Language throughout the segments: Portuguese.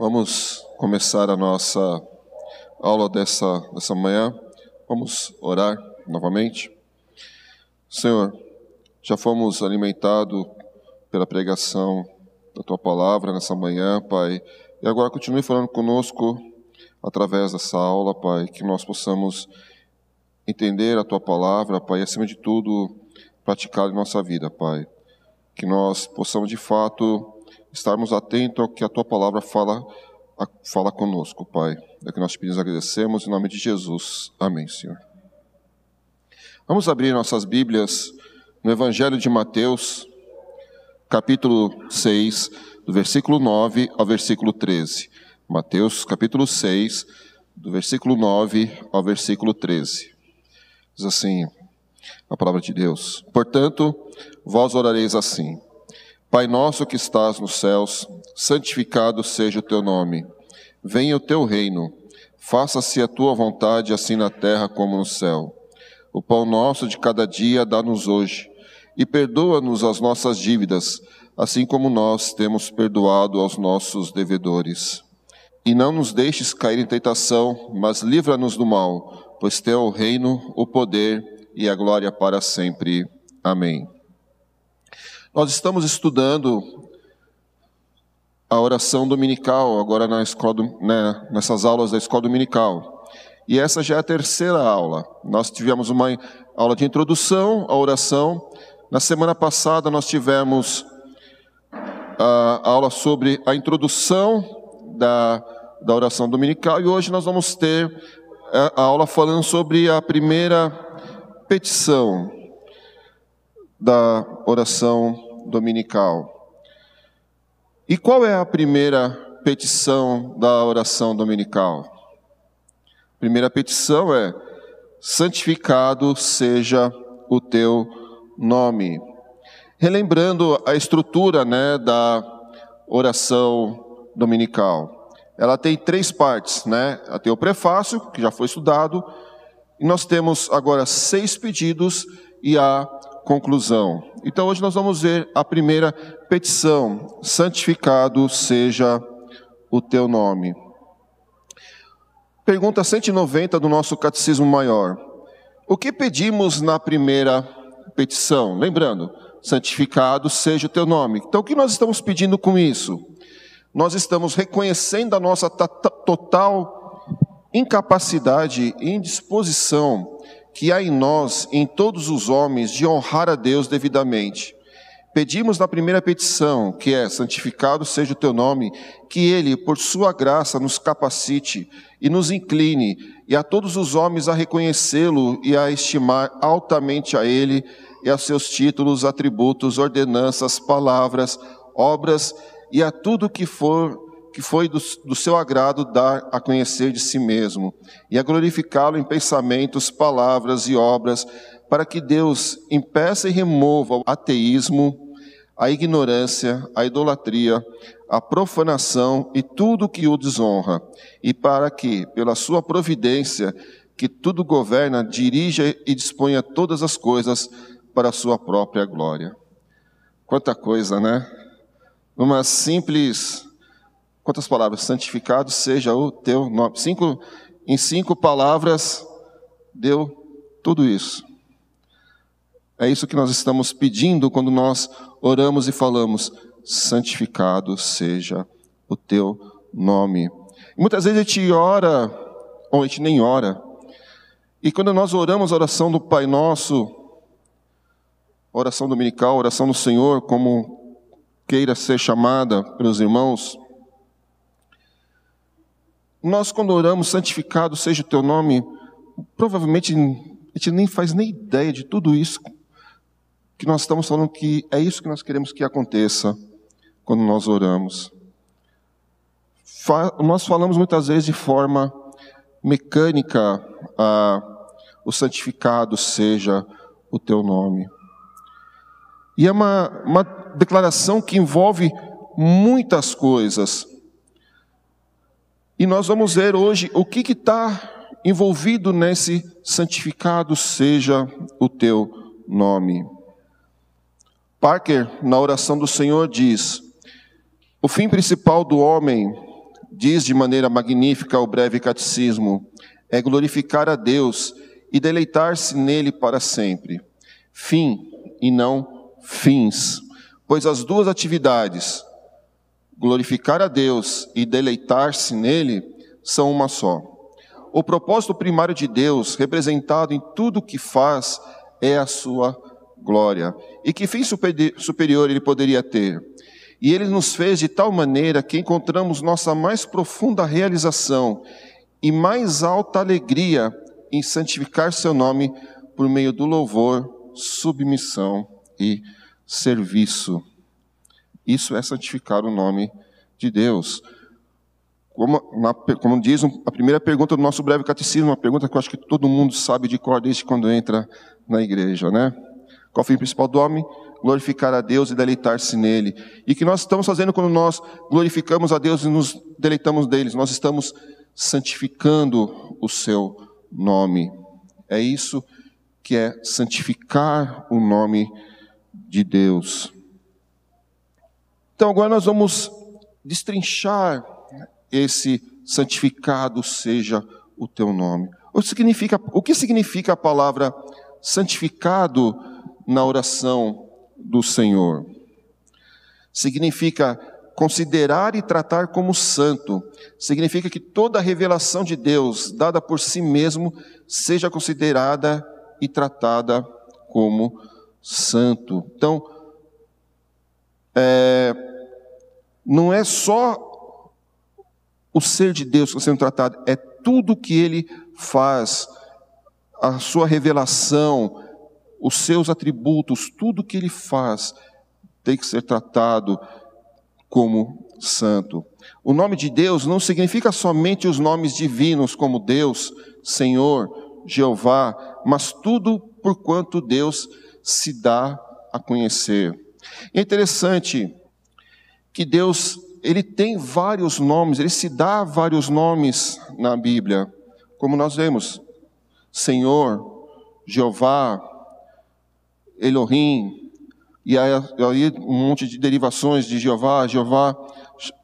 Vamos começar a nossa aula dessa, dessa manhã. Vamos orar novamente. Senhor, já fomos alimentados pela pregação da Tua palavra nessa manhã, Pai. E agora continue falando conosco através dessa aula, Pai, que nós possamos entender a Tua palavra, Pai, e acima de tudo, praticar em nossa vida, Pai. Que nós possamos de fato estarmos atentos ao que a tua palavra fala, fala conosco, Pai. É que nós te pedimos e agradecemos em nome de Jesus. Amém, Senhor. Vamos abrir nossas Bíblias no Evangelho de Mateus, capítulo 6, do versículo 9 ao versículo 13. Mateus, capítulo 6, do versículo 9 ao versículo 13. Diz assim a palavra de Deus: Portanto, vós orareis assim. Pai nosso que estás nos céus, santificado seja o teu nome. Venha o teu reino. Faça-se a tua vontade, assim na terra como no céu. O pão nosso de cada dia dá-nos hoje. E perdoa-nos as nossas dívidas, assim como nós temos perdoado aos nossos devedores. E não nos deixes cair em tentação, mas livra-nos do mal, pois teu é o reino, o poder e a glória para sempre. Amém. Nós estamos estudando a oração dominical, agora na escola, né, nessas aulas da escola dominical. E essa já é a terceira aula. Nós tivemos uma aula de introdução à oração. Na semana passada nós tivemos a aula sobre a introdução da, da oração dominical e hoje nós vamos ter a aula falando sobre a primeira petição da oração dominical. E qual é a primeira petição da oração dominical? A primeira petição é: santificado seja o teu nome. Relembrando a estrutura né, da oração dominical. Ela tem três partes, né? Ela tem o prefácio, que já foi estudado, e nós temos agora seis pedidos e a conclusão. Então hoje nós vamos ver a primeira petição: santificado seja o teu nome. Pergunta 190 do nosso Catecismo Maior. O que pedimos na primeira petição? Lembrando, santificado seja o teu nome. Então o que nós estamos pedindo com isso? Nós estamos reconhecendo a nossa total incapacidade e indisposição que há em nós, em todos os homens, de honrar a Deus devidamente. Pedimos na primeira petição, que é: santificado seja o teu nome, que Ele, por sua graça, nos capacite e nos incline, e a todos os homens a reconhecê-lo e a estimar altamente a Ele e a seus títulos, atributos, ordenanças, palavras, obras e a tudo que for que foi do, do, seu agrado dar a conhecer de si mesmo, e a glorificá-lo em pensamentos, palavras e obras, para que Deus impeça e remova o ateísmo, a ignorância, a idolatria, a profanação e tudo que o desonra, e para que, pela sua providência, que tudo governa, dirija e disponha todas as coisas para a sua própria glória. Quanta coisa, né? Uma simples Quantas palavras? Santificado seja o teu nome. Cinco, em cinco palavras, deu tudo isso. É isso que nós estamos pedindo quando nós oramos e falamos: santificado seja o teu nome. E muitas vezes a gente ora, ou a gente nem ora. E quando nós oramos a oração do Pai Nosso, oração dominical, oração do Senhor, como queira ser chamada pelos irmãos, nós, quando oramos, santificado seja o teu nome, provavelmente a gente nem faz nem ideia de tudo isso que nós estamos falando que é isso que nós queremos que aconteça quando nós oramos. Fa nós falamos muitas vezes de forma mecânica ah, o santificado seja o teu nome. E é uma, uma declaração que envolve muitas coisas. E nós vamos ver hoje o que está envolvido nesse santificado seja o teu nome. Parker, na oração do Senhor, diz: O fim principal do homem diz de maneira magnífica o breve catecismo, é glorificar a Deus e deleitar-se nele para sempre. Fim e não fins. Pois as duas atividades, glorificar a Deus e deleitar-se nele, são uma só. O propósito primário de Deus, representado em tudo o que faz, é a sua glória. E que fim superior ele poderia ter? E ele nos fez de tal maneira que encontramos nossa mais profunda realização e mais alta alegria em santificar seu nome por meio do louvor, submissão e serviço. Isso é santificar o nome de Deus. Como, na, como diz a primeira pergunta do nosso breve catecismo, uma pergunta que eu acho que todo mundo sabe de cor desde quando entra na igreja, né? Qual o fim principal do homem? Glorificar a Deus e deleitar-se nele. E que nós estamos fazendo quando nós glorificamos a Deus e nos deleitamos deles? Nós estamos santificando o seu nome. É isso que é santificar o nome de Deus. Então agora nós vamos destrinchar esse santificado seja o teu nome. O, significa, o que significa a palavra santificado na oração do Senhor? Significa considerar e tratar como santo. Significa que toda revelação de Deus dada por si mesmo seja considerada e tratada como santo. Então, é, não é só o ser de Deus que está sendo tratado, é tudo que ele faz, a sua revelação, os seus atributos, tudo que ele faz tem que ser tratado como santo. O nome de Deus não significa somente os nomes divinos, como Deus, Senhor, Jeová, mas tudo por quanto Deus se dá a conhecer. É interessante que Deus ele tem vários nomes, ele se dá vários nomes na Bíblia, como nós vemos: Senhor, Jeová, Elohim, e aí, um monte de derivações de Jeová, Jeová,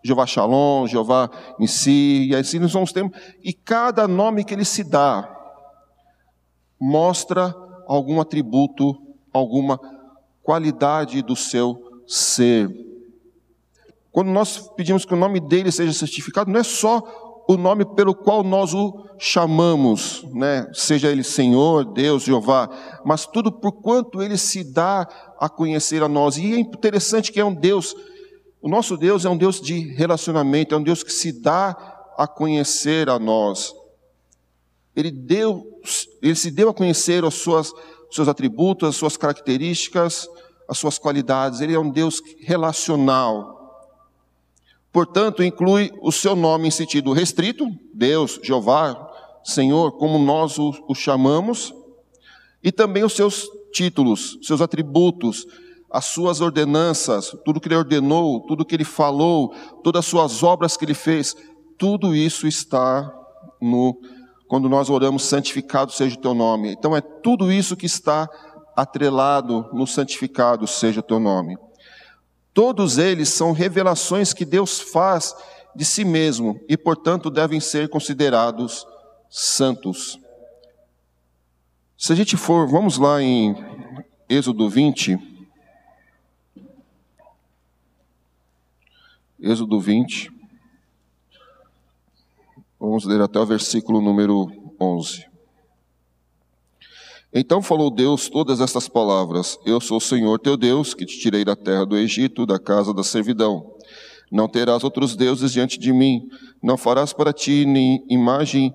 Jeová Shalom, Jeová em si, e assim nós vamos ter, e cada nome que ele se dá mostra algum atributo, alguma qualidade do seu ser. Quando nós pedimos que o nome dele seja certificado, não é só o nome pelo qual nós o chamamos, né? seja ele Senhor, Deus, Jeová, mas tudo por quanto ele se dá a conhecer a nós. E é interessante que é um Deus, o nosso Deus é um Deus de relacionamento, é um Deus que se dá a conhecer a nós. Ele deu, ele se deu a conhecer os suas, seus atributos, as suas características, as suas qualidades. Ele é um Deus relacional. Portanto, inclui o seu nome em sentido restrito, Deus, Jeová, Senhor, como nós o, o chamamos, e também os seus títulos, seus atributos, as suas ordenanças, tudo que ele ordenou, tudo que ele falou, todas as suas obras que ele fez, tudo isso está no quando nós oramos santificado seja o teu nome. Então é tudo isso que está atrelado no santificado seja o teu nome. Todos eles são revelações que Deus faz de si mesmo e, portanto, devem ser considerados santos. Se a gente for, vamos lá em Êxodo 20. Êxodo 20. Vamos ler até o versículo número 11. Então falou Deus todas estas palavras: Eu sou o Senhor teu Deus, que te tirei da terra do Egito, da casa da servidão. Não terás outros deuses diante de mim, não farás para ti nem imagem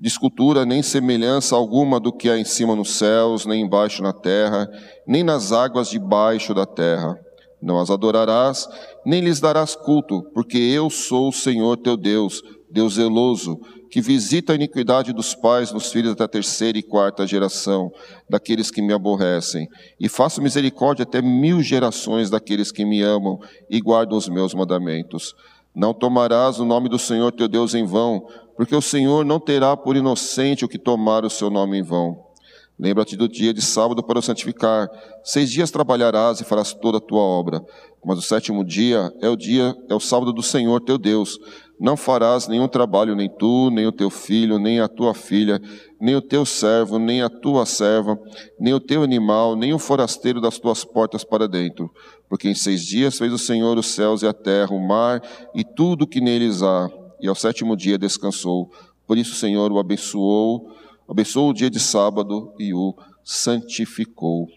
de escultura, nem semelhança alguma do que há em cima nos céus, nem embaixo na terra, nem nas águas debaixo da terra. Não as adorarás, nem lhes darás culto, porque eu sou o Senhor teu Deus, Deus zeloso, que visita a iniquidade dos pais nos filhos da terceira e quarta geração, daqueles que me aborrecem, e faço misericórdia até mil gerações daqueles que me amam e guardam os meus mandamentos. Não tomarás o nome do Senhor teu Deus em vão, porque o Senhor não terá por inocente o que tomar o seu nome em vão. Lembra-te do dia de sábado para o santificar. Seis dias trabalharás e farás toda a tua obra. Mas o sétimo dia é o dia, é o sábado do Senhor teu Deus Não farás nenhum trabalho, nem tu, nem o teu filho, nem a tua filha, nem o teu servo, nem a tua serva, nem o teu animal, nem o forasteiro das tuas portas para dentro. Porque em seis dias fez o Senhor os céus e a terra, o mar e tudo que neles há, e ao sétimo dia descansou. Por isso o Senhor o abençoou, abençoou o dia de sábado e o santificou.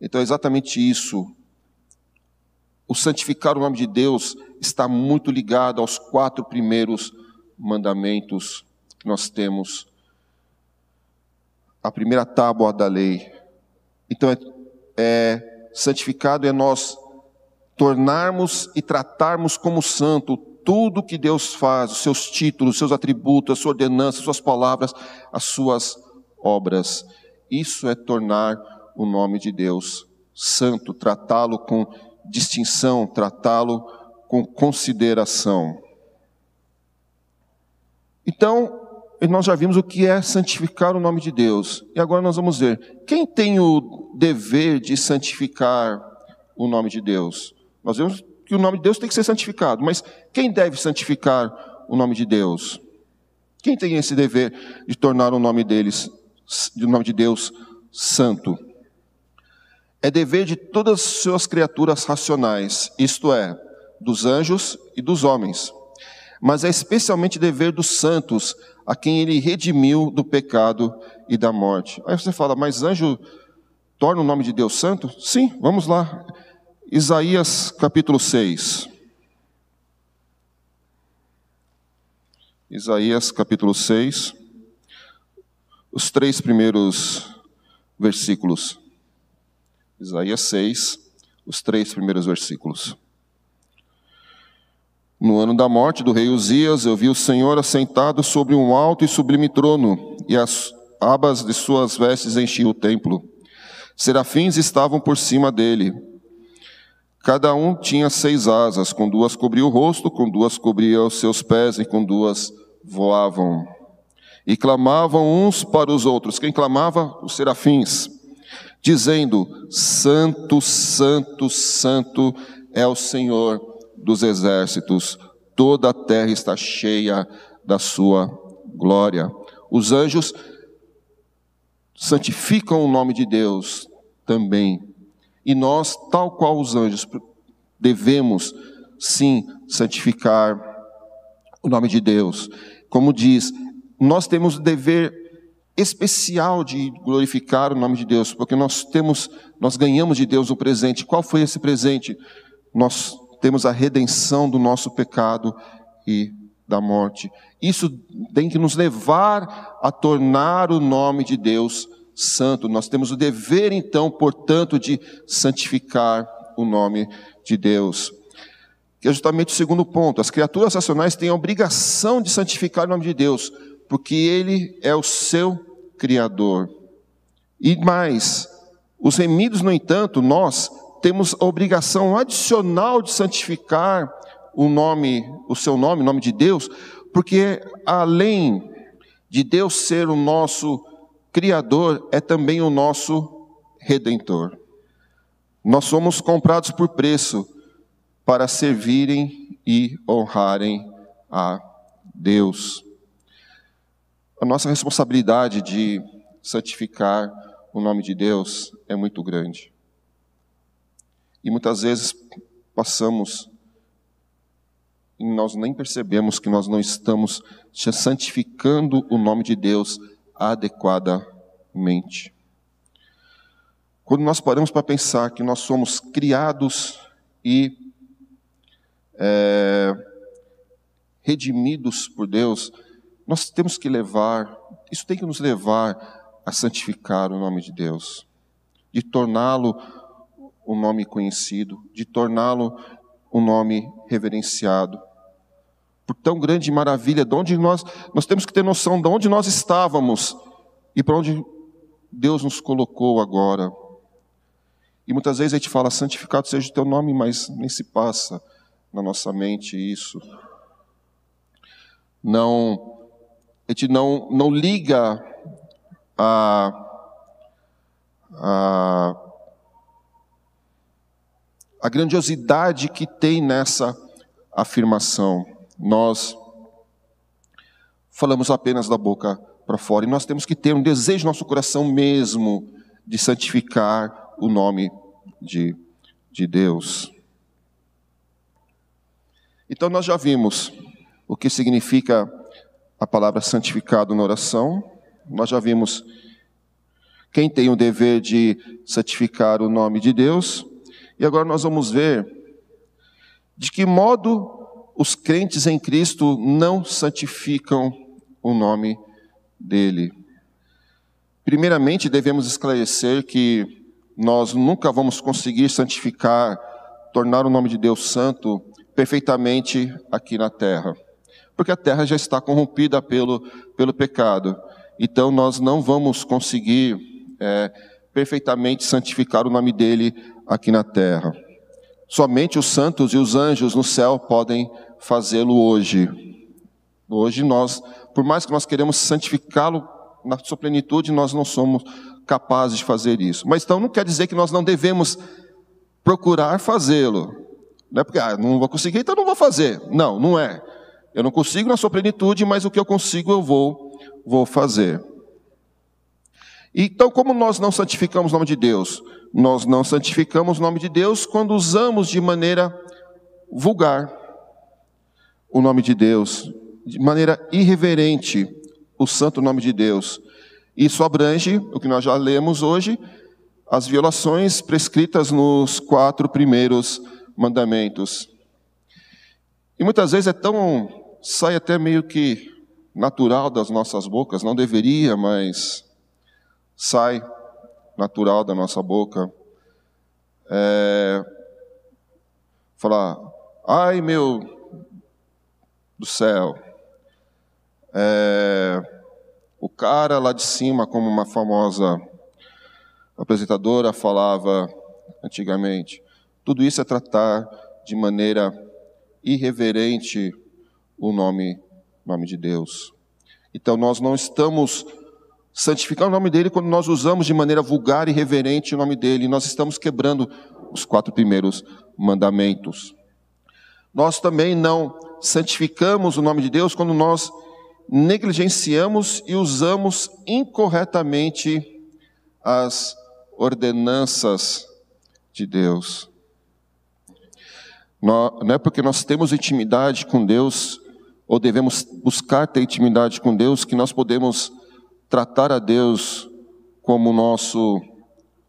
Então é exatamente isso. O santificar o nome de Deus está muito ligado aos quatro primeiros mandamentos que nós temos. A primeira tábua da lei. Então é, é santificado é nós tornarmos e tratarmos como santo tudo que Deus faz, os seus títulos, os seus atributos, a sua ordenança, as suas palavras, as suas obras. Isso é tornar o nome de Deus santo, tratá-lo com distinção, tratá-lo com consideração. Então, nós já vimos o que é santificar o nome de Deus. E agora nós vamos ver quem tem o dever de santificar o nome de Deus. Nós vemos que o nome de Deus tem que ser santificado, mas quem deve santificar o nome de Deus? Quem tem esse dever de tornar o nome deles, o nome de Deus santo? É dever de todas as suas criaturas racionais, isto é, dos anjos e dos homens. Mas é especialmente dever dos santos, a quem ele redimiu do pecado e da morte. Aí você fala, mas anjo torna o nome de Deus santo? Sim, vamos lá. Isaías capítulo 6. Isaías capítulo 6, os três primeiros versículos. Isaías 6, os três primeiros versículos. No ano da morte do rei Uzias, eu vi o Senhor assentado sobre um alto e sublime trono, e as abas de suas vestes enchiam o templo. Serafins estavam por cima dele. Cada um tinha seis asas, com duas cobria o rosto, com duas cobria os seus pés, e com duas voavam. E clamavam uns para os outros. Quem clamava? Os serafins dizendo: Santo, Santo, Santo é o Senhor dos exércitos, toda a terra está cheia da sua glória. Os anjos santificam o nome de Deus também. E nós, tal qual os anjos, devemos sim santificar o nome de Deus. Como diz, nós temos o dever especial de glorificar o nome de Deus, porque nós temos, nós ganhamos de Deus um presente. Qual foi esse presente? Nós temos a redenção do nosso pecado e da morte. Isso tem que nos levar a tornar o nome de Deus santo. Nós temos o dever, então, portanto, de santificar o nome de Deus. Que é justamente o segundo ponto. As criaturas racionais têm a obrigação de santificar o nome de Deus porque Ele é o seu Criador. E mais, os remidos, no entanto, nós temos a obrigação adicional de santificar o nome, o seu nome, o nome de Deus, porque além de Deus ser o nosso Criador, é também o nosso Redentor. Nós somos comprados por preço para servirem e honrarem a Deus. A nossa responsabilidade de santificar o nome de Deus é muito grande. E muitas vezes passamos e nós nem percebemos que nós não estamos santificando o nome de Deus adequadamente. Quando nós paramos para pensar que nós somos criados e é, redimidos por Deus, nós temos que levar, isso tem que nos levar a santificar o nome de Deus, de torná-lo um nome conhecido, de torná-lo um nome reverenciado. Por tão grande maravilha, de onde nós, nós temos que ter noção de onde nós estávamos e para onde Deus nos colocou agora. E muitas vezes a gente fala, santificado seja o teu nome, mas nem se passa na nossa mente isso. Não a gente não, não liga a, a, a grandiosidade que tem nessa afirmação. Nós falamos apenas da boca para fora e nós temos que ter um desejo no nosso coração mesmo de santificar o nome de, de Deus. Então nós já vimos o que significa a palavra santificado na oração, nós já vimos quem tem o dever de santificar o nome de Deus, e agora nós vamos ver de que modo os crentes em Cristo não santificam o nome dele. Primeiramente, devemos esclarecer que nós nunca vamos conseguir santificar, tornar o nome de Deus santo perfeitamente aqui na terra, porque a terra já está corrompida pelo, pelo pecado. Então, nós não vamos conseguir é, perfeitamente santificar o nome dele aqui na terra. Somente os santos e os anjos no céu podem fazê-lo hoje. Hoje nós, por mais que nós queremos santificá-lo na sua plenitude, nós não somos capazes de fazer isso. Mas então não quer dizer que nós não devemos procurar fazê-lo. Não é porque, ah, não vou conseguir, então não vou fazer. Não, não é. Eu não consigo na sua plenitude, mas o que eu consigo eu vou, vou fazer. Então, como nós não santificamos o nome de Deus? Nós não santificamos o nome de Deus quando usamos de maneira vulgar o nome de Deus, de maneira irreverente o santo nome de Deus. Isso abrange o que nós já lemos hoje, as violações prescritas nos quatro primeiros mandamentos. E muitas vezes é tão, sai até meio que natural das nossas bocas, não deveria, mas sai natural da nossa boca. É, falar, ai meu do céu, é, o cara lá de cima, como uma famosa apresentadora falava antigamente, tudo isso é tratar de maneira irreverente o nome, nome de Deus. Então nós não estamos santificando o nome dele quando nós usamos de maneira vulgar e reverente o nome dele. Nós estamos quebrando os quatro primeiros mandamentos. Nós também não santificamos o nome de Deus quando nós negligenciamos e usamos incorretamente as ordenanças de Deus. Não é porque nós temos intimidade com Deus, ou devemos buscar ter intimidade com Deus, que nós podemos tratar a Deus como nosso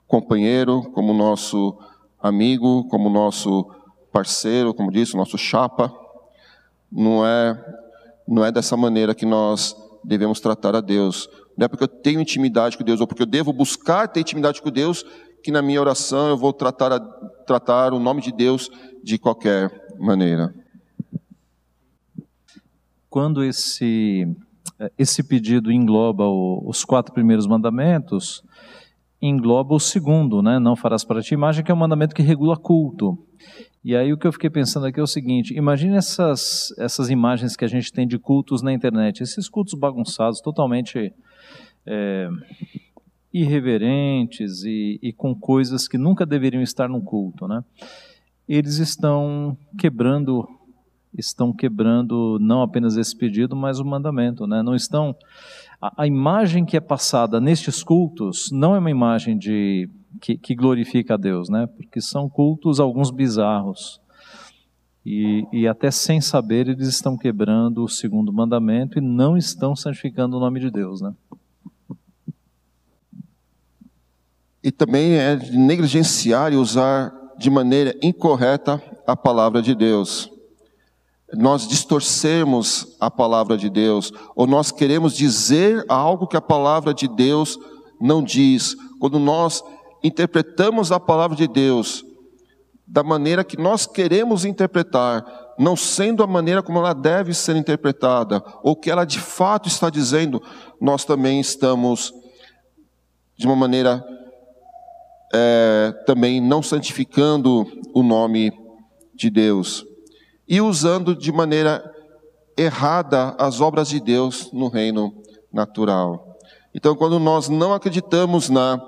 companheiro, como nosso amigo, como nosso parceiro, como disse, nosso chapa. Não é, não é dessa maneira que nós devemos tratar a Deus. Não é porque eu tenho intimidade com Deus, ou porque eu devo buscar ter intimidade com Deus, que na minha oração eu vou tratar, a, tratar o nome de Deus de qualquer maneira. Quando esse, esse pedido engloba o, os quatro primeiros mandamentos, engloba o segundo, né? Não farás para ti imagem, que é um mandamento que regula culto. E aí o que eu fiquei pensando aqui é o seguinte: imagine essas, essas imagens que a gente tem de cultos na internet, esses cultos bagunçados, totalmente é, irreverentes e, e com coisas que nunca deveriam estar num culto, né? eles estão quebrando estão quebrando não apenas esse pedido, mas o mandamento, né? Não estão a, a imagem que é passada nestes cultos não é uma imagem de que, que glorifica a Deus, né? Porque são cultos alguns bizarros. E, e, até sem saber eles estão quebrando o segundo mandamento e não estão santificando o nome de Deus, né? E também é negligenciar e usar de maneira incorreta a palavra de Deus. Nós distorcemos a palavra de Deus, ou nós queremos dizer algo que a palavra de Deus não diz. Quando nós interpretamos a palavra de Deus da maneira que nós queremos interpretar, não sendo a maneira como ela deve ser interpretada, ou que ela de fato está dizendo, nós também estamos de uma maneira é, também não santificando o nome de Deus e usando de maneira errada as obras de Deus no reino natural. Então, quando nós não acreditamos na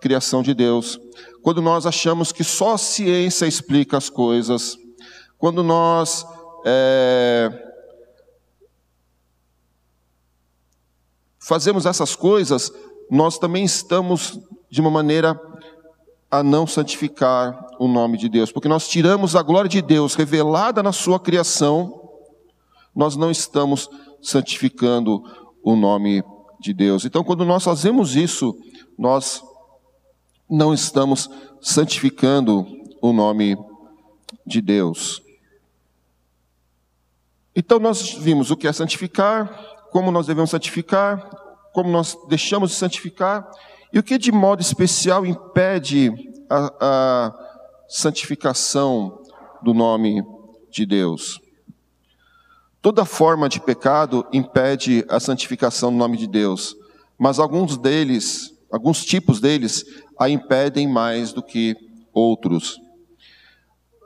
criação de Deus, quando nós achamos que só a ciência explica as coisas, quando nós é, fazemos essas coisas, nós também estamos, de uma maneira, a não santificar o nome de Deus, porque nós tiramos a glória de Deus revelada na Sua criação, nós não estamos santificando o nome de Deus. Então, quando nós fazemos isso, nós não estamos santificando o nome de Deus. Então, nós vimos o que é santificar, como nós devemos santificar, como nós deixamos de santificar, e o que de modo especial impede a, a santificação do nome de Deus. Toda forma de pecado impede a santificação do nome de Deus, mas alguns deles, alguns tipos deles, a impedem mais do que outros.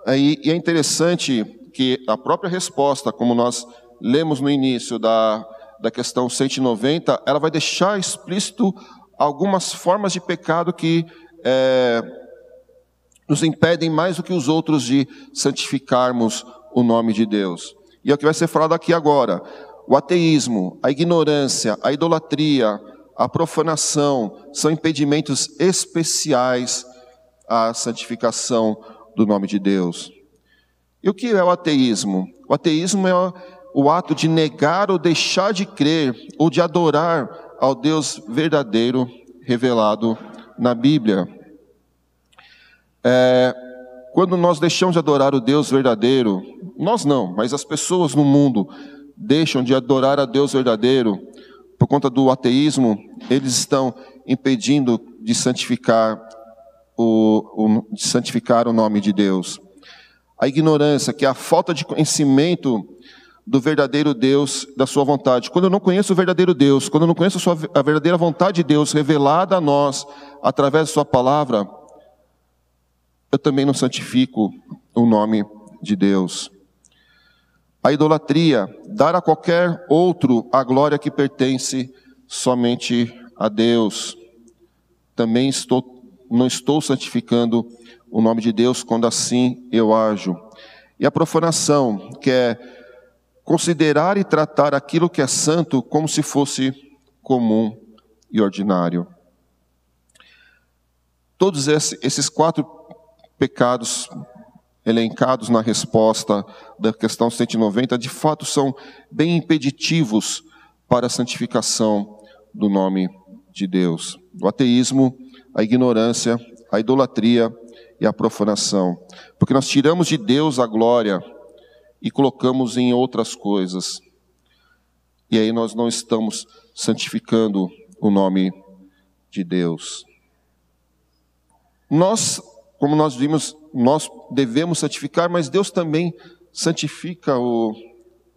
E é interessante que a própria resposta, como nós lemos no início da, da questão 190, ela vai deixar explícito algumas formas de pecado que é, nos impedem mais do que os outros de santificarmos o nome de Deus. E é o que vai ser falado aqui agora. O ateísmo, a ignorância, a idolatria, a profanação são impedimentos especiais à santificação do nome de Deus. E o que é o ateísmo? O ateísmo é o ato de negar ou deixar de crer ou de adorar ao Deus verdadeiro revelado na Bíblia. É, quando nós deixamos de adorar o Deus verdadeiro, nós não, mas as pessoas no mundo deixam de adorar a Deus verdadeiro por conta do ateísmo, eles estão impedindo de santificar o, o, de santificar o nome de Deus. A ignorância, que é a falta de conhecimento do verdadeiro Deus, da sua vontade. Quando eu não conheço o verdadeiro Deus, quando eu não conheço a, sua, a verdadeira vontade de Deus revelada a nós através da sua palavra, eu também não santifico o nome de Deus. A idolatria, dar a qualquer outro a glória que pertence somente a Deus. Também estou, não estou santificando o nome de Deus quando assim eu ajo. E a profanação, que é considerar e tratar aquilo que é santo como se fosse comum e ordinário. Todos esses quatro pecados elencados na resposta da questão 190, de fato são bem impeditivos para a santificação do nome de Deus. O ateísmo, a ignorância, a idolatria e a profanação. Porque nós tiramos de Deus a glória e colocamos em outras coisas. E aí nós não estamos santificando o nome de Deus. Nós como nós vimos, nós devemos santificar, mas Deus também santifica o,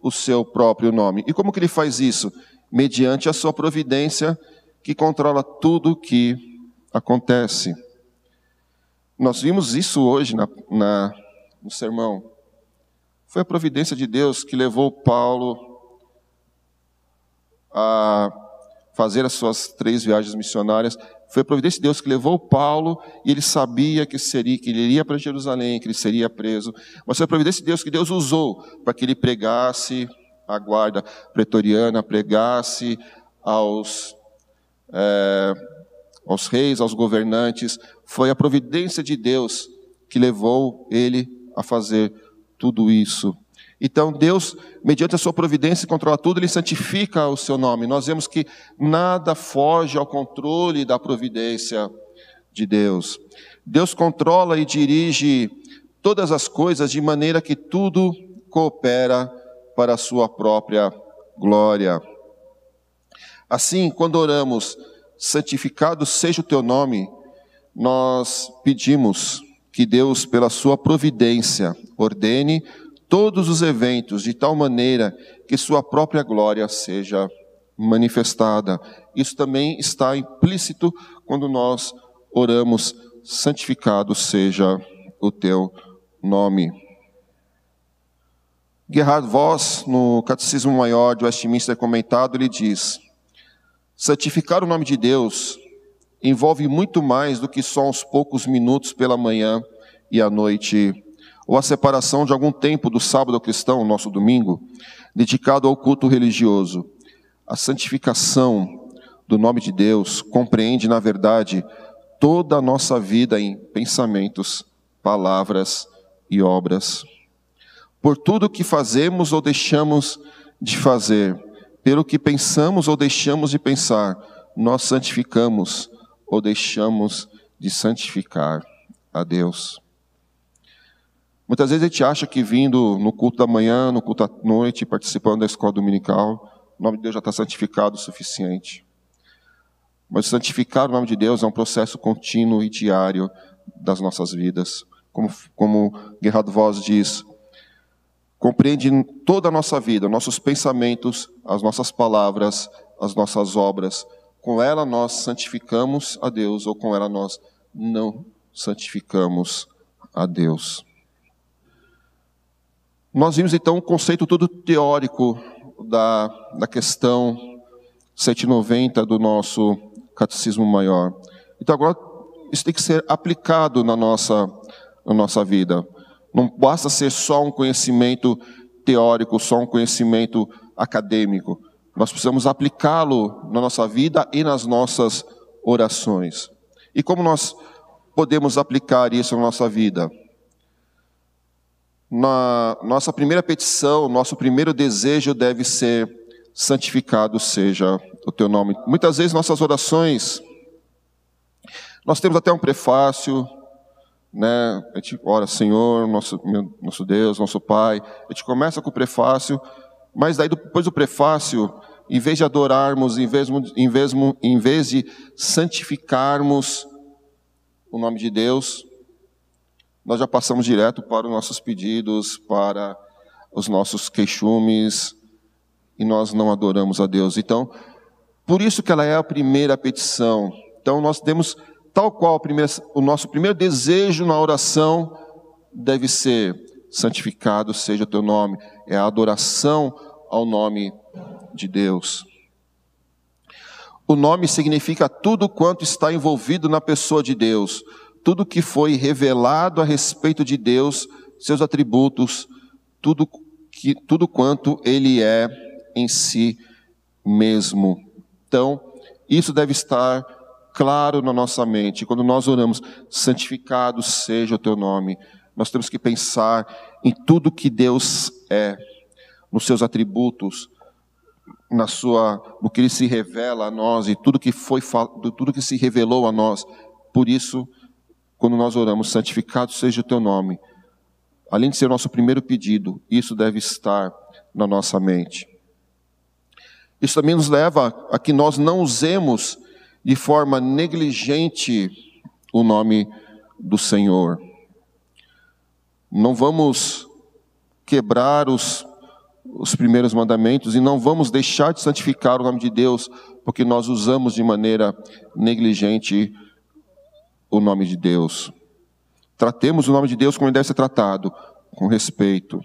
o seu próprio nome. E como que ele faz isso? Mediante a sua providência que controla tudo o que acontece. Nós vimos isso hoje na, na, no sermão. Foi a providência de Deus que levou Paulo a fazer as suas três viagens missionárias. Foi a providência de Deus que levou Paulo e ele sabia que seria que ele iria para Jerusalém, que ele seria preso. Mas foi a providência de Deus que Deus usou para que ele pregasse a guarda pretoriana, pregasse aos é, aos reis, aos governantes. Foi a providência de Deus que levou ele a fazer tudo isso. Então Deus, mediante a sua providência, controla tudo, ele santifica o seu nome. Nós vemos que nada foge ao controle da providência de Deus. Deus controla e dirige todas as coisas de maneira que tudo coopera para a sua própria glória. Assim, quando oramos, santificado seja o teu nome, nós pedimos que Deus, pela sua providência, ordene todos os eventos de tal maneira que sua própria glória seja manifestada. Isso também está implícito quando nós oramos, santificado seja o teu nome. Gerhard Voss, no Catecismo Maior de Westminster comentado, ele diz: santificar o nome de Deus envolve muito mais do que só uns poucos minutos pela manhã e à noite ou a separação de algum tempo do sábado cristão, nosso domingo, dedicado ao culto religioso. A santificação do nome de Deus compreende, na verdade, toda a nossa vida em pensamentos, palavras e obras. Por tudo que fazemos ou deixamos de fazer, pelo que pensamos ou deixamos de pensar, nós santificamos ou deixamos de santificar a Deus. Muitas vezes a gente acha que vindo no culto da manhã, no culto da noite, participando da escola dominical, o nome de Deus já está santificado o suficiente. Mas santificar o nome de Deus é um processo contínuo e diário das nossas vidas. Como, como Gerhard Voss diz, compreende toda a nossa vida, nossos pensamentos, as nossas palavras, as nossas obras. Com ela nós santificamos a Deus ou com ela nós não santificamos a Deus. Nós vimos então o conceito todo teórico da, da questão 190 do nosso catecismo maior. Então agora isso tem que ser aplicado na nossa, na nossa vida. Não basta ser só um conhecimento teórico, só um conhecimento acadêmico. Nós precisamos aplicá-lo na nossa vida e nas nossas orações. E como nós podemos aplicar isso na nossa vida? Na nossa primeira petição, nosso primeiro desejo deve ser santificado seja o teu nome. Muitas vezes nossas orações, nós temos até um prefácio, né? A gente ora, Senhor, nosso, meu, nosso Deus, nosso Pai. A gente começa com o prefácio, mas daí depois do prefácio, em vez de adorarmos, em vez, em vez, em vez de santificarmos o nome de Deus, nós já passamos direto para os nossos pedidos, para os nossos queixumes, e nós não adoramos a Deus. Então, por isso que ela é a primeira petição. Então, nós temos tal qual o nosso primeiro desejo na oração deve ser santificado seja o teu nome, é a adoração ao nome de Deus. O nome significa tudo quanto está envolvido na pessoa de Deus, tudo que foi revelado a respeito de Deus, seus atributos, tudo que tudo quanto ele é em si mesmo. Então, isso deve estar claro na nossa mente. Quando nós oramos, santificado seja o teu nome, nós temos que pensar em tudo que Deus é, nos seus atributos, na sua, no que ele se revela a nós e tudo que foi tudo que se revelou a nós. Por isso, quando nós oramos, santificado seja o teu nome. Além de ser o nosso primeiro pedido, isso deve estar na nossa mente. Isso também nos leva a que nós não usemos de forma negligente o nome do Senhor. Não vamos quebrar os, os primeiros mandamentos e não vamos deixar de santificar o nome de Deus porque nós usamos de maneira negligente o nome de Deus. Tratemos o nome de Deus como ele deve ser tratado, com respeito.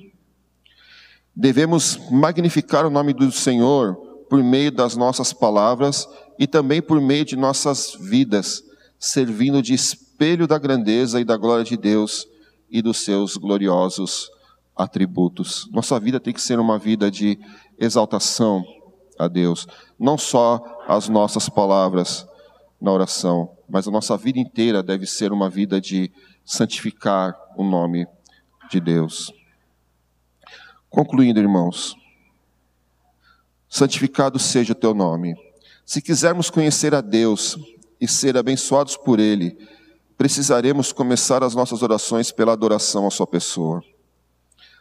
Devemos magnificar o nome do Senhor por meio das nossas palavras e também por meio de nossas vidas, servindo de espelho da grandeza e da glória de Deus e dos seus gloriosos atributos. Nossa vida tem que ser uma vida de exaltação a Deus, não só as nossas palavras na oração, mas a nossa vida inteira deve ser uma vida de santificar o nome de Deus. Concluindo, irmãos, santificado seja o teu nome. Se quisermos conhecer a Deus e ser abençoados por Ele, precisaremos começar as nossas orações pela adoração à Sua pessoa.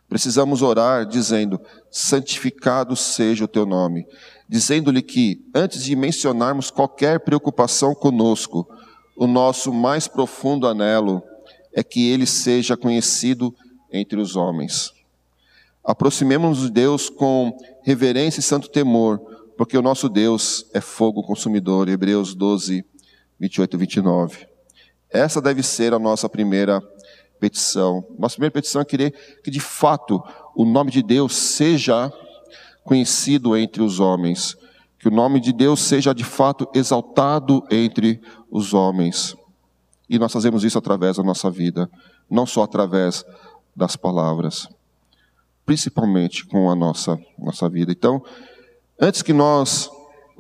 Precisamos orar dizendo: santificado seja o teu nome, dizendo-lhe que, antes de mencionarmos qualquer preocupação conosco, o nosso mais profundo anelo é que ele seja conhecido entre os homens. Aproximemos-nos de Deus com reverência e santo temor, porque o nosso Deus é fogo consumidor. Hebreus 12, 28 e 29. Essa deve ser a nossa primeira petição. Nossa primeira petição é querer que de fato o nome de Deus seja conhecido entre os homens, que o nome de Deus seja de fato exaltado entre os homens. E nós fazemos isso através da nossa vida, não só através das palavras, principalmente com a nossa, nossa vida. Então, antes que nós,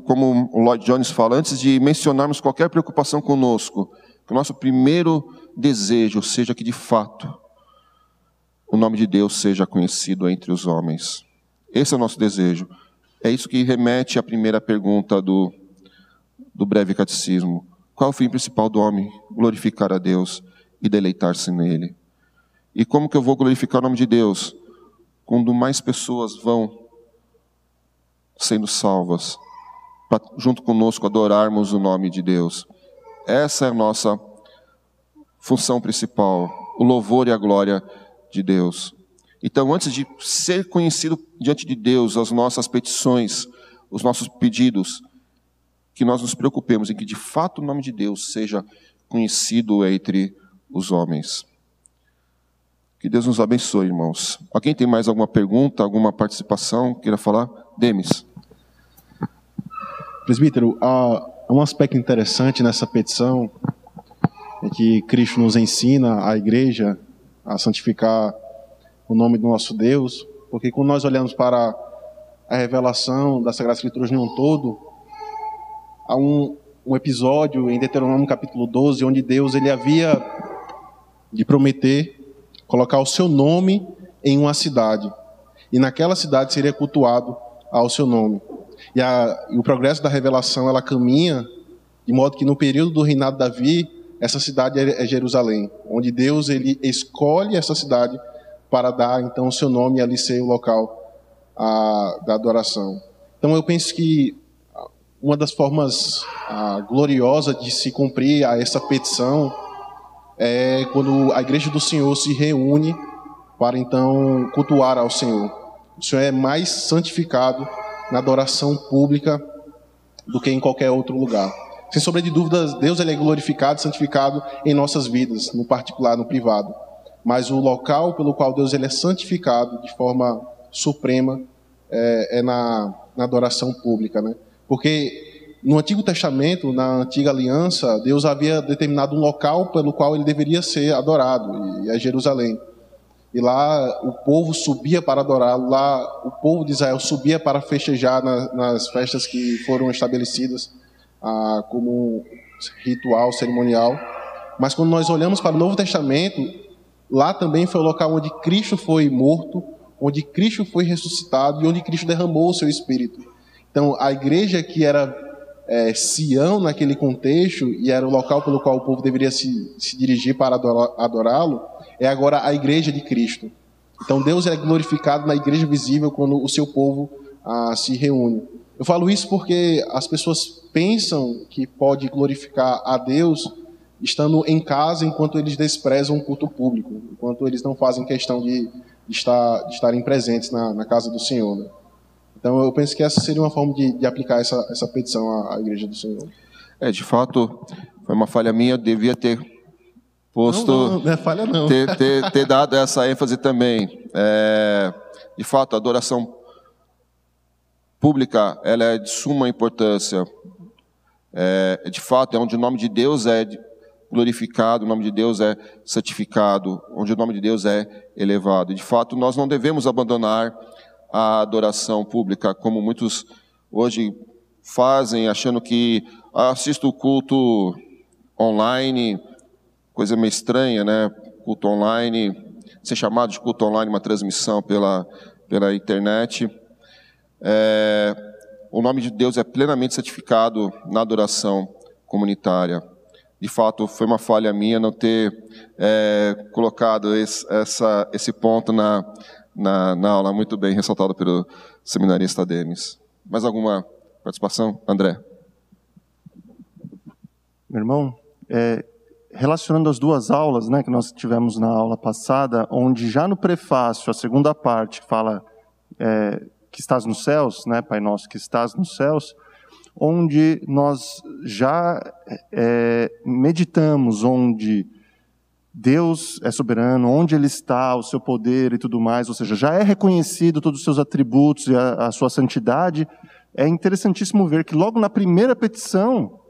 como o Lloyd Jones fala, antes de mencionarmos qualquer preocupação conosco, que o nosso primeiro desejo seja que de fato o nome de Deus seja conhecido entre os homens. Esse é o nosso desejo. É isso que remete à primeira pergunta do, do breve catecismo. Qual é o fim principal do homem? Glorificar a Deus e deleitar-se nele. E como que eu vou glorificar o nome de Deus? Quando mais pessoas vão sendo salvas, para junto conosco adorarmos o nome de Deus. Essa é a nossa função principal, o louvor e a glória de Deus. Então, antes de ser conhecido diante de Deus as nossas petições, os nossos pedidos, que nós nos preocupemos em que de fato o nome de Deus seja conhecido entre os homens. Que Deus nos abençoe, irmãos. Alguém tem mais alguma pergunta, alguma participação? Queira falar? Demis. Presbítero, há um aspecto interessante nessa petição é que Cristo nos ensina, a igreja, a santificar o nome do nosso Deus, porque quando nós olhamos para a revelação das Sagradas Escrituras em um todo, há um, um episódio em Deuteronômio capítulo 12, onde Deus ele havia de prometer colocar o seu nome em uma cidade, e naquela cidade seria cultuado ao seu nome. E, a, e o progresso da revelação ela caminha de modo que no período do reinado de Davi, essa cidade é, é Jerusalém, onde Deus ele escolhe essa cidade para dar então o seu nome e ali ser o local a, da adoração. Então eu penso que uma das formas gloriosas de se cumprir a essa petição é quando a igreja do Senhor se reúne para então cultuar ao Senhor. O Senhor é mais santificado na adoração pública do que em qualquer outro lugar. Sem sombra de dúvidas, Deus ele é glorificado, santificado em nossas vidas, no particular, no privado. Mas o local pelo qual Deus ele é santificado de forma suprema é, é na, na adoração pública, né? Porque no Antigo Testamento, na Antiga Aliança, Deus havia determinado um local pelo qual ele deveria ser adorado, e é Jerusalém. E lá o povo subia para adorá-lo, lá o povo de Israel subia para festejar na, nas festas que foram estabelecidas ah, como ritual, cerimonial. Mas quando nós olhamos para o Novo Testamento, lá também foi o local onde Cristo foi morto, onde Cristo foi ressuscitado e onde Cristo derramou o seu Espírito. Então, a igreja que era é, Sião naquele contexto, e era o local pelo qual o povo deveria se, se dirigir para adorá-lo, é agora a igreja de Cristo. Então Deus é glorificado na igreja visível quando o seu povo ah, se reúne. Eu falo isso porque as pessoas pensam que pode glorificar a Deus estando em casa enquanto eles desprezam o culto público, enquanto eles não fazem questão de, de estar, de estarem presentes na, na casa do Senhor. Né? Então eu penso que essa seria uma forma de, de aplicar essa, essa petição à, à igreja do Senhor. É, de fato, foi uma falha minha, eu devia ter posto não, não, não é falha não. Ter, ter, ter dado essa ênfase também. É, de fato, a adoração pública ela é de suma importância. É, de fato, é onde o nome de Deus é glorificado, o nome de Deus é santificado, onde o nome de Deus é elevado. De fato, nós não devemos abandonar a adoração pública, como muitos hoje fazem, achando que ah, assisto o culto online, coisa meio estranha, né? Culto online, ser chamado de culto online, uma transmissão pela, pela internet. É, o nome de Deus é plenamente certificado na adoração comunitária. De fato, foi uma falha minha não ter é, colocado esse, essa, esse ponto na, na, na, aula, muito bem ressaltado pelo seminarista Demis. Mais alguma participação? André. Meu irmão, é, relacionando as duas aulas né, que nós tivemos na aula passada, onde já no prefácio, a segunda parte, fala é, que estás nos céus, né, Pai Nosso que estás nos céus, onde nós já é, meditamos, onde Deus é soberano, onde Ele está, o seu poder e tudo mais, ou seja, já é reconhecido todos os seus atributos e a, a sua santidade. É interessantíssimo ver que logo na primeira petição,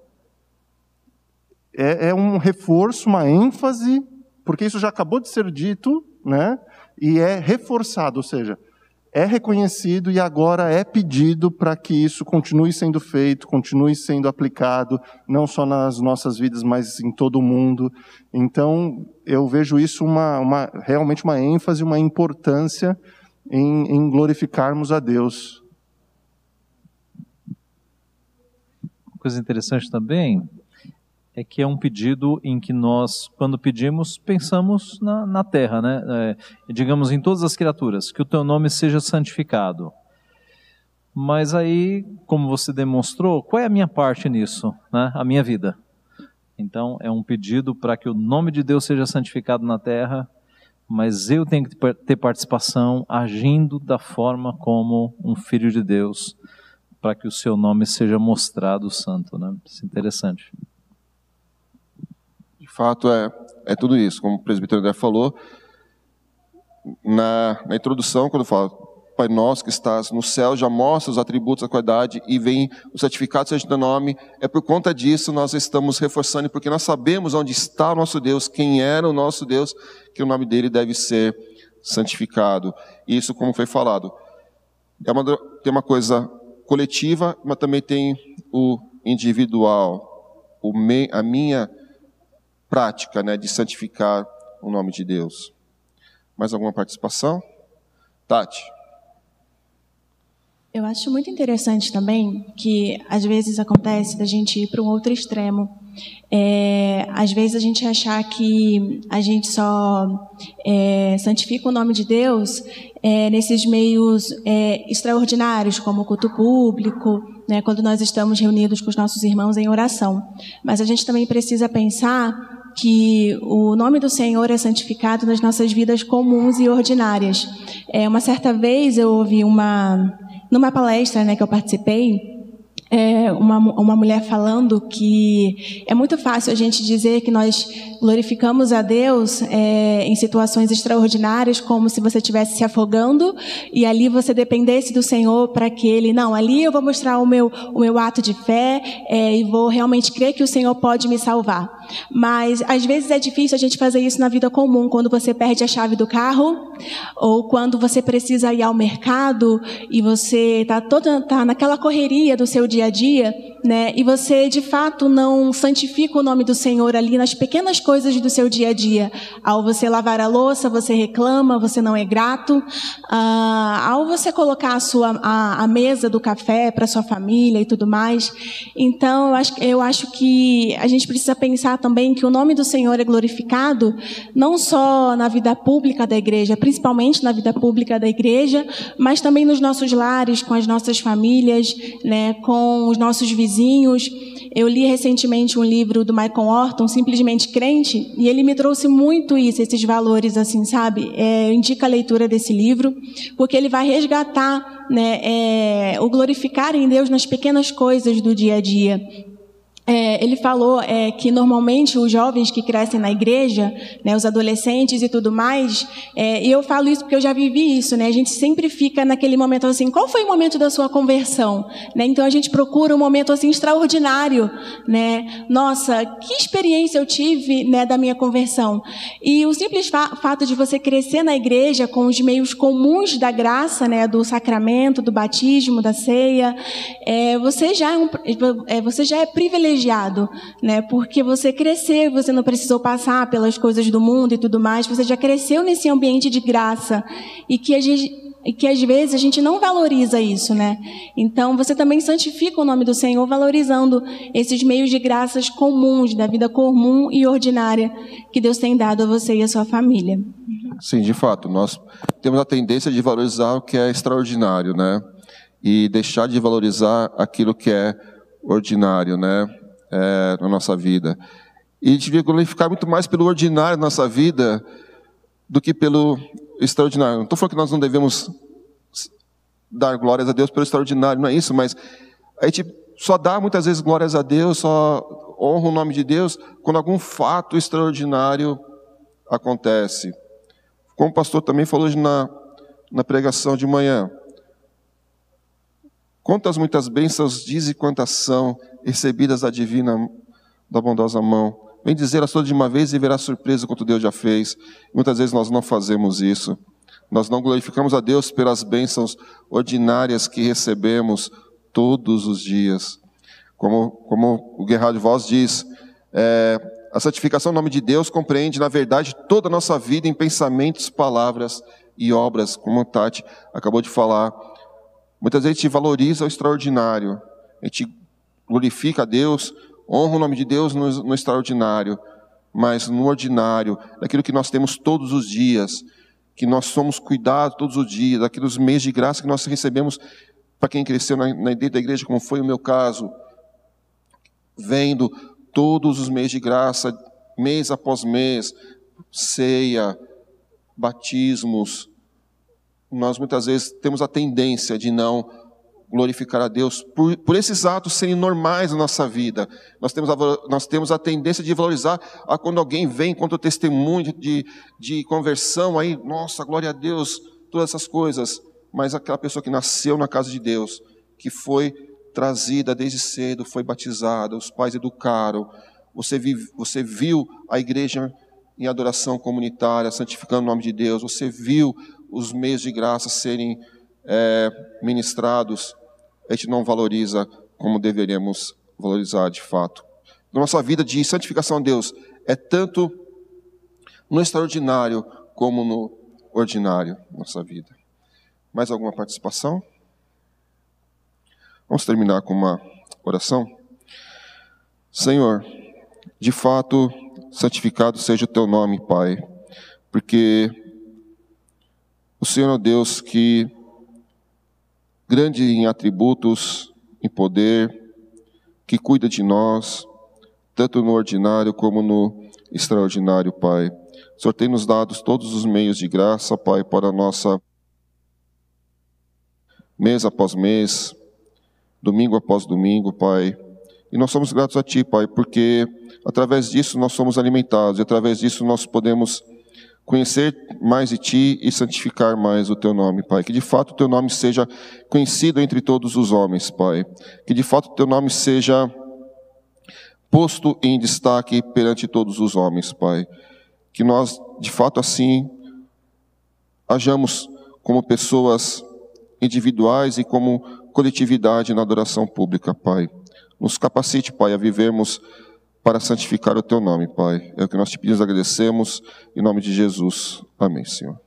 é, é um reforço, uma ênfase, porque isso já acabou de ser dito né? E é reforçado, ou seja, é reconhecido e agora é pedido para que isso continue sendo feito, continue sendo aplicado, não só nas nossas vidas, mas em todo o mundo. Então, eu vejo isso uma, uma realmente uma ênfase, uma importância em, em glorificarmos a Deus. Coisa interessante também é que é um pedido em que nós, quando pedimos, pensamos na, na terra, né? É, digamos em todas as criaturas, que o teu nome seja santificado. Mas aí, como você demonstrou, qual é a minha parte nisso, né? A minha vida. Então, é um pedido para que o nome de Deus seja santificado na terra, mas eu tenho que ter participação agindo da forma como um filho de Deus, para que o seu nome seja mostrado santo, né? Isso é interessante fato é, é tudo isso, como o presbítero André falou. Na, na introdução, quando fala Pai nosso que estás no céu, já mostra os atributos da qualidade e vem o certificado seja do nome. É por conta disso nós estamos reforçando, porque nós sabemos onde está o nosso Deus, quem era o nosso Deus, que o nome dele deve ser santificado. Isso, como foi falado, é uma, tem uma coisa coletiva, mas também tem o individual. O me, a minha prática né, de santificar o nome de Deus. Mais alguma participação? Tati. Eu acho muito interessante também que às vezes acontece da gente ir para um outro extremo. É, às vezes a gente achar que a gente só é, santifica o nome de Deus é, nesses meios é, extraordinários, como o culto público, né, quando nós estamos reunidos com os nossos irmãos em oração. Mas a gente também precisa pensar que o nome do Senhor é santificado nas nossas vidas comuns e ordinárias. É, uma certa vez eu ouvi uma numa palestra né, que eu participei, é, uma, uma mulher falando que é muito fácil a gente dizer que nós glorificamos a Deus é, em situações extraordinárias, como se você estivesse se afogando e ali você dependesse do Senhor para que Ele, não, ali eu vou mostrar o meu, o meu ato de fé é, e vou realmente crer que o Senhor pode me salvar. Mas às vezes é difícil a gente fazer isso na vida comum, quando você perde a chave do carro ou quando você precisa ir ao mercado e você está toda tá naquela correria do seu dia dia a dia, né? E você de fato não santifica o nome do Senhor ali nas pequenas coisas do seu dia a dia. Ao você lavar a louça, você reclama, você não é grato. Ah, ao você colocar a sua a, a mesa do café para sua família e tudo mais. Então eu acho, eu acho que a gente precisa pensar também que o nome do Senhor é glorificado não só na vida pública da igreja, principalmente na vida pública da igreja, mas também nos nossos lares, com as nossas famílias, né? Com os nossos vizinhos. Eu li recentemente um livro do Michael Orton, Simplesmente Crente, e ele me trouxe muito isso, esses valores, assim, sabe? É, indica a leitura desse livro, porque ele vai resgatar né, é, o glorificar em Deus nas pequenas coisas do dia a dia. É, ele falou é, que normalmente os jovens que crescem na igreja, né, os adolescentes e tudo mais, é, e eu falo isso porque eu já vivi isso, né? A gente sempre fica naquele momento assim, qual foi o momento da sua conversão? Né? Então a gente procura um momento assim extraordinário, né? Nossa, que experiência eu tive, né, da minha conversão? E o simples fa fato de você crescer na igreja com os meios comuns da graça, né, do sacramento, do batismo, da ceia, é, você já é, um, é, você já é privilegiado privilegiado, né? Porque você cresceu, você não precisou passar pelas coisas do mundo e tudo mais, você já cresceu nesse ambiente de graça e que a gente e que às vezes a gente não valoriza isso, né? Então você também santifica o nome do Senhor valorizando esses meios de graças comuns da vida comum e ordinária que Deus tem dado a você e a sua família. Sim, de fato, nós temos a tendência de valorizar o que é extraordinário, né? E deixar de valorizar aquilo que é ordinário, né? É, na nossa vida. E a gente devia glorificar muito mais pelo ordinário na nossa vida do que pelo extraordinário. Não estou falando que nós não devemos dar glórias a Deus pelo extraordinário, não é isso, mas a gente só dá muitas vezes glórias a Deus, só honra o nome de Deus quando algum fato extraordinário acontece. Como o pastor também falou na, na pregação de manhã. Quantas muitas bênçãos diz e quantas são recebidas da divina, da bondosa mão. vem dizer as todas de uma vez e verá surpresa quanto Deus já fez. Muitas vezes nós não fazemos isso. Nós não glorificamos a Deus pelas bênçãos ordinárias que recebemos todos os dias. Como, como o Gerhard Voss diz, é, a santificação no nome de Deus compreende, na verdade, toda a nossa vida em pensamentos, palavras e obras, como a Tati acabou de falar. Muitas vezes a gente valoriza o extraordinário, a gente glorifica a Deus, honra o nome de Deus no, no extraordinário, mas no ordinário, daquilo que nós temos todos os dias, que nós somos cuidados todos os dias, daqueles meios de graça que nós recebemos para quem cresceu na, dentro da igreja, como foi o meu caso, vendo todos os meios de graça, mês após mês, ceia, batismos. Nós muitas vezes temos a tendência de não glorificar a Deus por, por esses atos serem normais na nossa vida. Nós temos, a, nós temos a tendência de valorizar a quando alguém vem contra o testemunho de, de conversão, aí, nossa, glória a Deus, todas essas coisas. Mas aquela pessoa que nasceu na casa de Deus, que foi trazida desde cedo, foi batizada, os pais educaram, você, vive, você viu a igreja em adoração comunitária, santificando o nome de Deus, você viu os meios de graça serem é, ministrados, a gente não valoriza como deveríamos valorizar de fato. Nossa vida de santificação a Deus é tanto no extraordinário como no ordinário, nossa vida. Mais alguma participação? Vamos terminar com uma oração? Senhor, de fato, santificado seja o teu nome, Pai, porque o Senhor é Deus que grande em atributos, em poder, que cuida de nós, tanto no ordinário como no extraordinário, Pai. O Senhor tem nos dado todos os meios de graça, Pai, para a nossa mês após mês, domingo após domingo, Pai. E nós somos gratos a Ti, Pai, porque através disso nós somos alimentados, e através disso nós podemos conhecer mais de Ti e santificar mais o Teu nome, Pai. Que de fato o Teu nome seja conhecido entre todos os homens, Pai. Que de fato o Teu nome seja posto em destaque perante todos os homens, Pai. Que nós, de fato, assim, hajamos como pessoas individuais e como coletividade na adoração pública, Pai. Nos capacite, Pai, a vivermos para santificar o teu nome, Pai. É o que nós te pedimos, agradecemos, em nome de Jesus. Amém, Senhor.